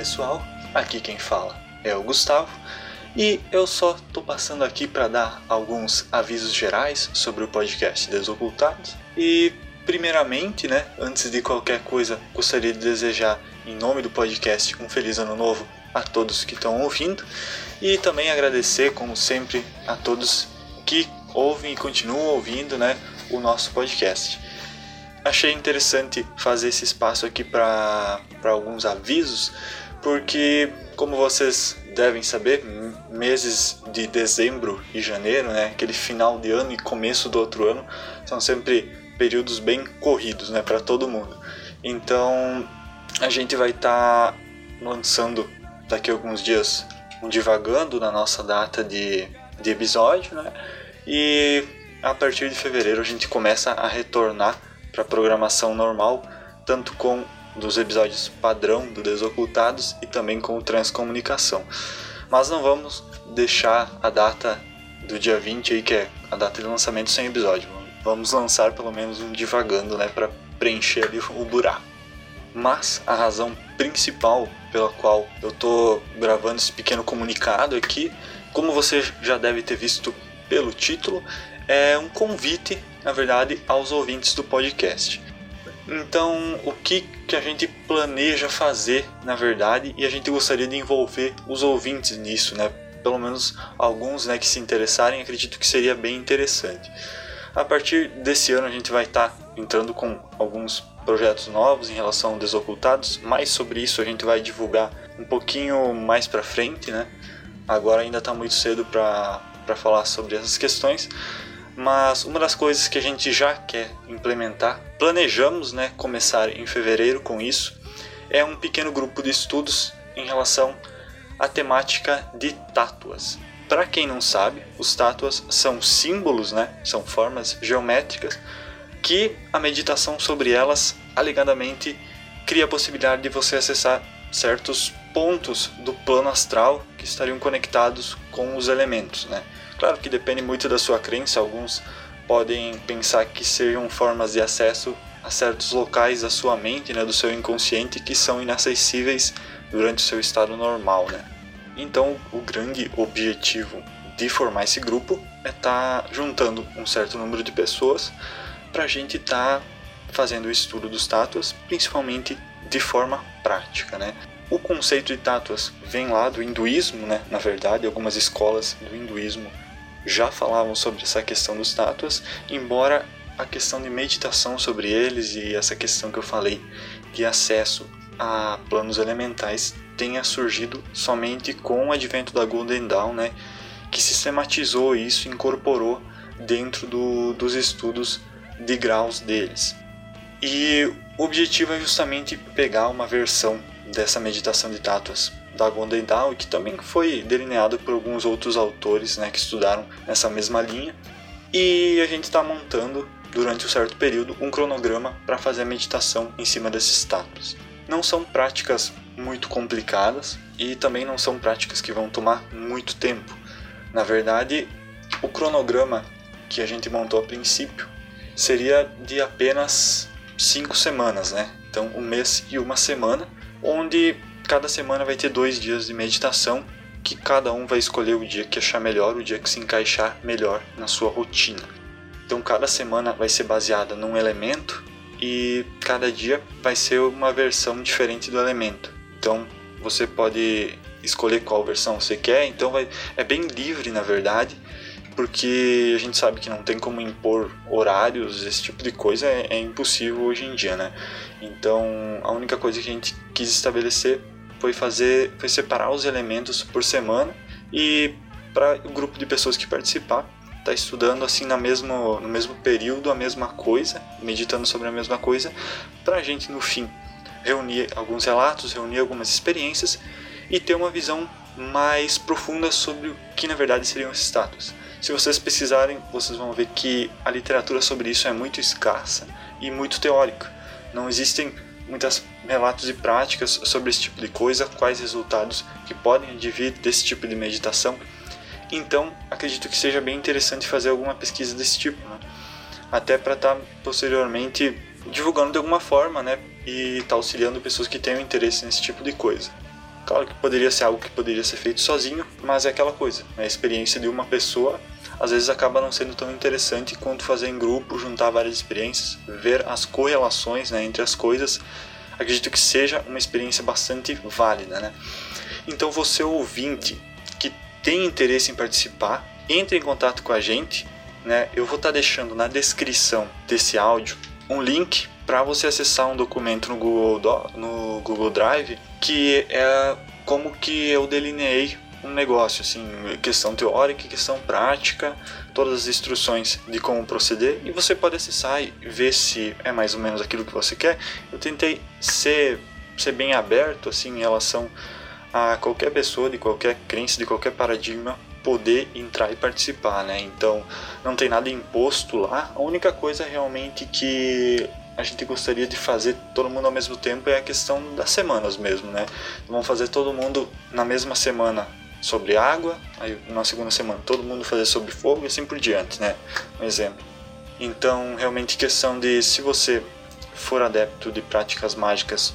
pessoal, aqui quem fala é o Gustavo e eu só tô passando aqui para dar alguns avisos gerais sobre o podcast Desocultados e primeiramente, né, antes de qualquer coisa, gostaria de desejar em nome do podcast um feliz ano novo a todos que estão ouvindo. E também agradecer, como sempre, a todos que ouvem e continuam ouvindo, né, o nosso podcast. Achei interessante fazer esse espaço aqui para alguns avisos, porque, como vocês devem saber, meses de dezembro e janeiro, né, aquele final de ano e começo do outro ano, são sempre períodos bem corridos né, para todo mundo. Então, a gente vai estar tá lançando daqui a alguns dias um divagando na nossa data de, de episódio, né? E a partir de fevereiro a gente começa a retornar para programação normal, tanto com dos episódios padrão do Desocultados e também com o Transcomunicação. Mas não vamos deixar a data do dia 20 aí, que é a data de lançamento sem episódio. Vamos lançar pelo menos um divagando, né, para preencher ali o buraco. Mas a razão principal pela qual eu tô gravando esse pequeno comunicado aqui, como você já deve ter visto pelo título, é um convite, na verdade, aos ouvintes do podcast. Então, o que, que a gente planeja fazer, na verdade, e a gente gostaria de envolver os ouvintes nisso, né? Pelo menos alguns né, que se interessarem, acredito que seria bem interessante. A partir desse ano, a gente vai estar tá entrando com alguns projetos novos em relação a desocultados. Mais sobre isso a gente vai divulgar um pouquinho mais para frente, né? Agora ainda está muito cedo para falar sobre essas questões, mas uma das coisas que a gente já quer implementar, planejamos né, começar em fevereiro com isso, é um pequeno grupo de estudos em relação à temática de tátuas. Para quem não sabe, os tátuas são símbolos, né, são formas geométricas que a meditação sobre elas alegadamente cria a possibilidade de você acessar certos pontos do plano astral que estariam conectados com os elementos, né? Claro que depende muito da sua crença, alguns podem pensar que sejam formas de acesso a certos locais da sua mente, né, do seu inconsciente, que são inacessíveis durante o seu estado normal. Né? Então, o grande objetivo de formar esse grupo é estar tá juntando um certo número de pessoas para a gente estar tá fazendo o estudo dos tátuas, principalmente de forma prática. Né? O conceito de tátuas vem lá do hinduísmo, né? na verdade, algumas escolas do hinduísmo já falavam sobre essa questão dos tátuas, embora a questão de meditação sobre eles e essa questão que eu falei de acesso a planos elementais tenha surgido somente com o advento da Golden Dawn, né, que sistematizou isso incorporou dentro do, dos estudos de graus deles. E o objetivo é justamente pegar uma versão dessa meditação de tátuas da Golden que também foi delineado por alguns outros autores né, que estudaram nessa mesma linha. E a gente está montando, durante um certo período, um cronograma para fazer a meditação em cima desses status. Não são práticas muito complicadas e também não são práticas que vão tomar muito tempo. Na verdade, o cronograma que a gente montou a princípio seria de apenas cinco semanas, né? Então, um mês e uma semana, onde cada semana vai ter dois dias de meditação que cada um vai escolher o dia que achar melhor, o dia que se encaixar melhor na sua rotina. Então cada semana vai ser baseada num elemento e cada dia vai ser uma versão diferente do elemento. Então você pode escolher qual versão você quer, então vai, é bem livre na verdade, porque a gente sabe que não tem como impor horários, esse tipo de coisa é, é impossível hoje em dia, né? Então a única coisa que a gente quis estabelecer foi fazer, foi separar os elementos por semana e para o grupo de pessoas que participar tá estudando assim na mesmo, no mesmo período a mesma coisa, meditando sobre a mesma coisa, para a gente no fim reunir alguns relatos, reunir algumas experiências e ter uma visão mais profunda sobre o que na verdade seriam esses status. Se vocês pesquisarem, vocês vão ver que a literatura sobre isso é muito escassa e muito teórica. Não existem muitos relatos e práticas sobre esse tipo de coisa, quais resultados que podem advir desse tipo de meditação. Então, acredito que seja bem interessante fazer alguma pesquisa desse tipo, né? até para estar tá, posteriormente divulgando de alguma forma, né? E estar tá auxiliando pessoas que tenham interesse nesse tipo de coisa. Claro que poderia ser algo que poderia ser feito sozinho, mas é aquela coisa, né? a experiência de uma pessoa às vezes acaba não sendo tão interessante quanto fazer em grupo, juntar várias experiências, ver as correlações né, entre as coisas. Acredito que seja uma experiência bastante válida, né? Então você ouvinte que tem interesse em participar, entre em contato com a gente, né? Eu vou estar tá deixando na descrição desse áudio um link para você acessar um documento no Google, no Google Drive que é como que eu delineei um negócio, assim, questão teórica, questão prática, todas as instruções de como proceder e você pode acessar e ver se é mais ou menos aquilo que você quer. Eu tentei ser, ser bem aberto, assim, em relação a qualquer pessoa de qualquer crença, de qualquer paradigma poder entrar e participar, né? Então não tem nada imposto lá. A única coisa realmente que a gente gostaria de fazer todo mundo ao mesmo tempo é a questão das semanas mesmo, né? Vamos fazer todo mundo na mesma semana sobre água, aí na segunda semana todo mundo fazer sobre fogo e assim por diante, né? Um exemplo. Então, realmente questão de se você for adepto de práticas mágicas,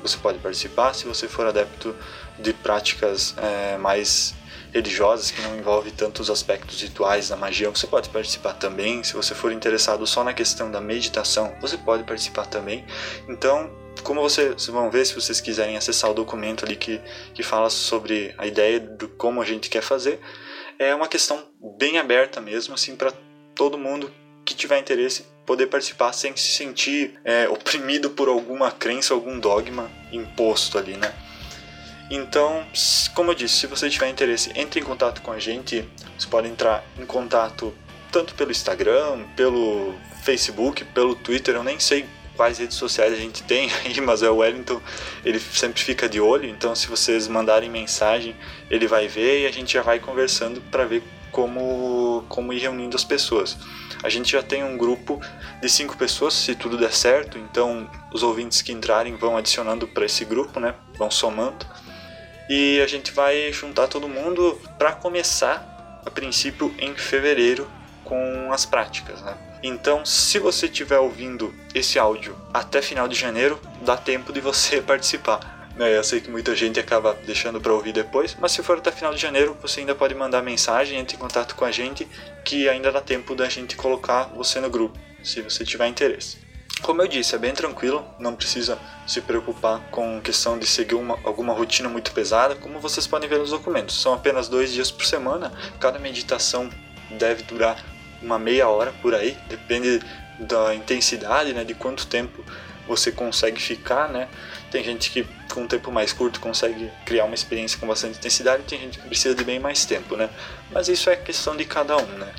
você pode participar. Se você for adepto de práticas é, mais religiosas que não envolvem tantos aspectos rituais da magia, você pode participar também. Se você for interessado só na questão da meditação, você pode participar também. Então, como vocês vão ver, se vocês quiserem acessar o documento ali que, que fala sobre a ideia do como a gente quer fazer, é uma questão bem aberta mesmo, assim, para todo mundo que tiver interesse poder participar sem se sentir é, oprimido por alguma crença, algum dogma imposto ali, né? Então, como eu disse, se você tiver interesse, entre em contato com a gente. Você pode entrar em contato tanto pelo Instagram, pelo Facebook, pelo Twitter. Eu nem sei quais redes sociais a gente tem aí, mas é o Wellington, ele sempre fica de olho, então se vocês mandarem mensagem, ele vai ver e a gente já vai conversando para ver como, como ir reunindo as pessoas. A gente já tem um grupo de cinco pessoas, se tudo der certo, então os ouvintes que entrarem vão adicionando para esse grupo, né? Vão somando. E a gente vai juntar todo mundo para começar, a princípio, em fevereiro com as práticas, né? Então, se você estiver ouvindo esse áudio até final de janeiro, dá tempo de você participar. Né? Eu sei que muita gente acaba deixando para ouvir depois, mas se for até final de janeiro, você ainda pode mandar mensagem, entre em contato com a gente, que ainda dá tempo da gente colocar você no grupo, se você tiver interesse. Como eu disse, é bem tranquilo, não precisa se preocupar com questão de seguir uma, alguma rotina muito pesada, como vocês podem ver nos documentos. São apenas dois dias por semana, cada meditação deve durar uma meia hora por aí, depende da intensidade, né, de quanto tempo você consegue ficar, né? Tem gente que com um tempo mais curto consegue criar uma experiência com bastante intensidade, tem gente que precisa de bem mais tempo, né? Mas isso é questão de cada um, né?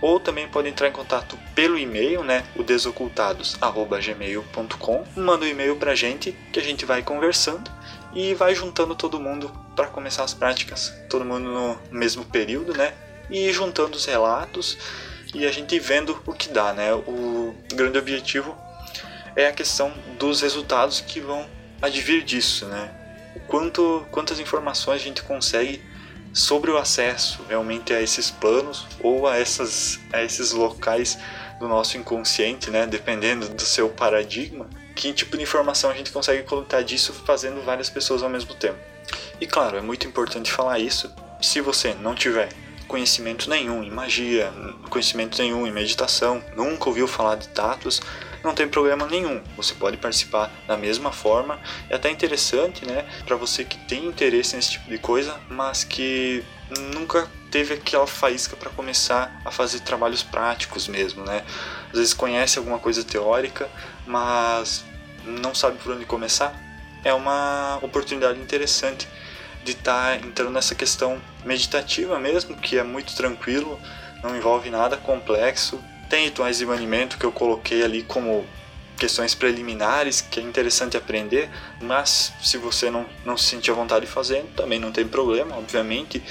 Ou também pode entrar em contato pelo e-mail, né? O desocultados@gmail.com. Manda um e-mail pra gente que a gente vai conversando e vai juntando todo mundo para começar as práticas, todo mundo no mesmo período, né? E juntando os relatos e a gente vendo o que dá, né? O grande objetivo é a questão dos resultados que vão advir disso, né? Quanto, quantas informações a gente consegue sobre o acesso realmente a esses planos ou a, essas, a esses locais do nosso inconsciente, né? Dependendo do seu paradigma, que tipo de informação a gente consegue coletar disso fazendo várias pessoas ao mesmo tempo. E claro, é muito importante falar isso. Se você não tiver conhecimento nenhum em magia, conhecimento nenhum em meditação, nunca ouviu falar de tatos, não tem problema nenhum. Você pode participar da mesma forma. É até interessante, né, para você que tem interesse nesse tipo de coisa, mas que nunca teve aquela faísca para começar a fazer trabalhos práticos mesmo, né? Às vezes conhece alguma coisa teórica, mas não sabe por onde começar. É uma oportunidade interessante de estar tá entrando nessa questão meditativa mesmo, que é muito tranquilo, não envolve nada complexo. Tem rituais de banimento que eu coloquei ali como questões preliminares que é interessante aprender, mas se você não, não se sentir à vontade de também não tem problema, obviamente.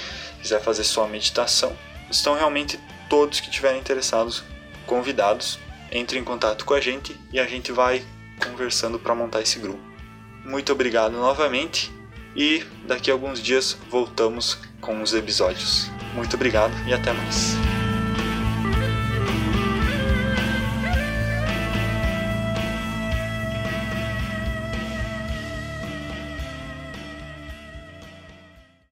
Quiser fazer só a meditação, estão realmente todos que estiverem interessados convidados. Entre em contato com a gente e a gente vai conversando para montar esse grupo. Muito obrigado novamente e daqui a alguns dias voltamos com os episódios. Muito obrigado e até mais.